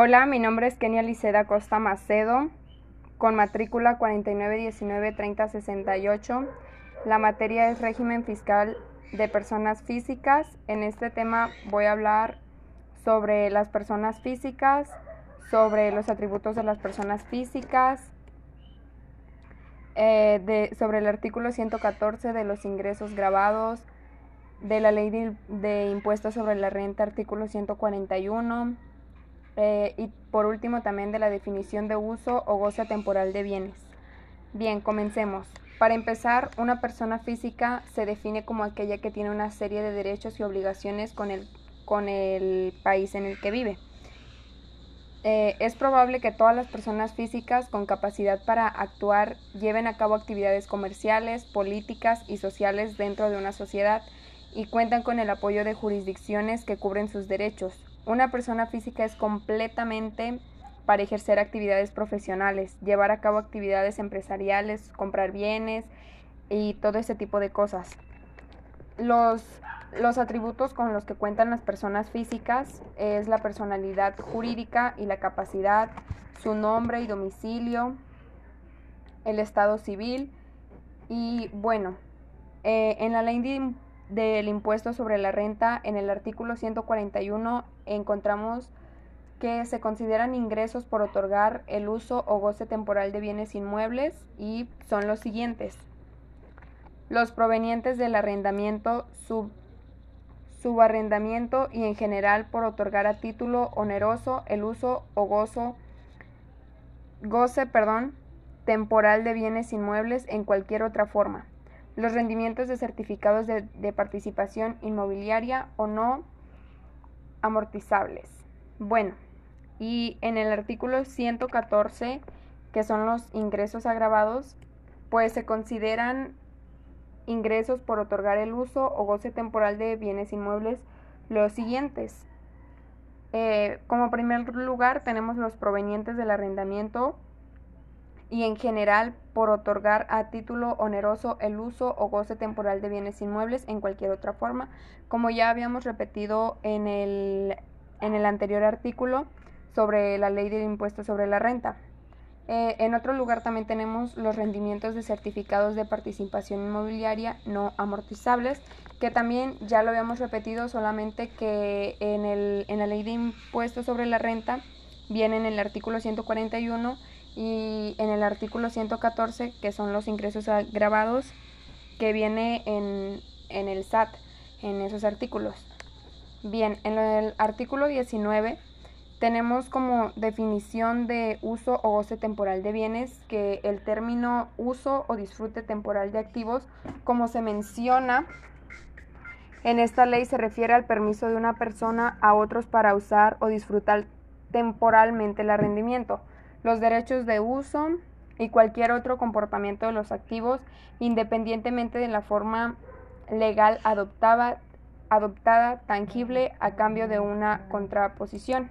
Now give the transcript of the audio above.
Hola, mi nombre es Kenia Liceda Costa Macedo, con matrícula 4919-3068. La materia es régimen fiscal de personas físicas. En este tema voy a hablar sobre las personas físicas, sobre los atributos de las personas físicas, eh, sobre el artículo 114 de los ingresos grabados, de la ley de, de impuestos sobre la renta, artículo 141 eh, y por último también de la definición de uso o goce temporal de bienes. Bien, comencemos. Para empezar, una persona física se define como aquella que tiene una serie de derechos y obligaciones con el, con el país en el que vive. Eh, es probable que todas las personas físicas con capacidad para actuar lleven a cabo actividades comerciales, políticas y sociales dentro de una sociedad y cuentan con el apoyo de jurisdicciones que cubren sus derechos, una persona física es completamente para ejercer actividades profesionales, llevar a cabo actividades empresariales, comprar bienes y todo ese tipo de cosas. Los, los atributos con los que cuentan las personas físicas es la personalidad jurídica y la capacidad, su nombre y domicilio, el estado civil y bueno, eh, en la ley de del impuesto sobre la renta, en el artículo 141 encontramos que se consideran ingresos por otorgar el uso o goce temporal de bienes inmuebles y son los siguientes. Los provenientes del arrendamiento, sub, subarrendamiento y en general por otorgar a título oneroso el uso o gozo, goce temporal de bienes inmuebles en cualquier otra forma los rendimientos de certificados de, participación inmobiliaria o no amortizables. Bueno, y en el artículo 114, que son los ingresos agravados, pues se consideran ingresos por otorgar el uso o goce temporal de bienes inmuebles los siguientes. Eh, como primer lugar tenemos los provenientes del arrendamiento y en general por otorgar a título oneroso el uso o goce temporal de bienes inmuebles en cualquier otra forma, como ya habíamos repetido en el, en el anterior artículo sobre la ley del impuesto sobre la renta. Eh, en otro lugar también tenemos los rendimientos de certificados de participación inmobiliaria no amortizables, que también ya lo habíamos repetido, solamente que en, el, en la ley de impuesto sobre la renta viene en el artículo 141 y en el artículo 114, que son los ingresos grabados, que viene en, en el SAT, en esos artículos. Bien, en el artículo 19 tenemos como definición de uso o goce temporal de bienes que el término uso o disfrute temporal de activos, como se menciona en esta ley, se refiere al permiso de una persona a otros para usar o disfrutar temporalmente el rendimiento los derechos de uso y cualquier otro comportamiento de los activos, independientemente de la forma legal adoptada, adoptada tangible a cambio de una contraposición.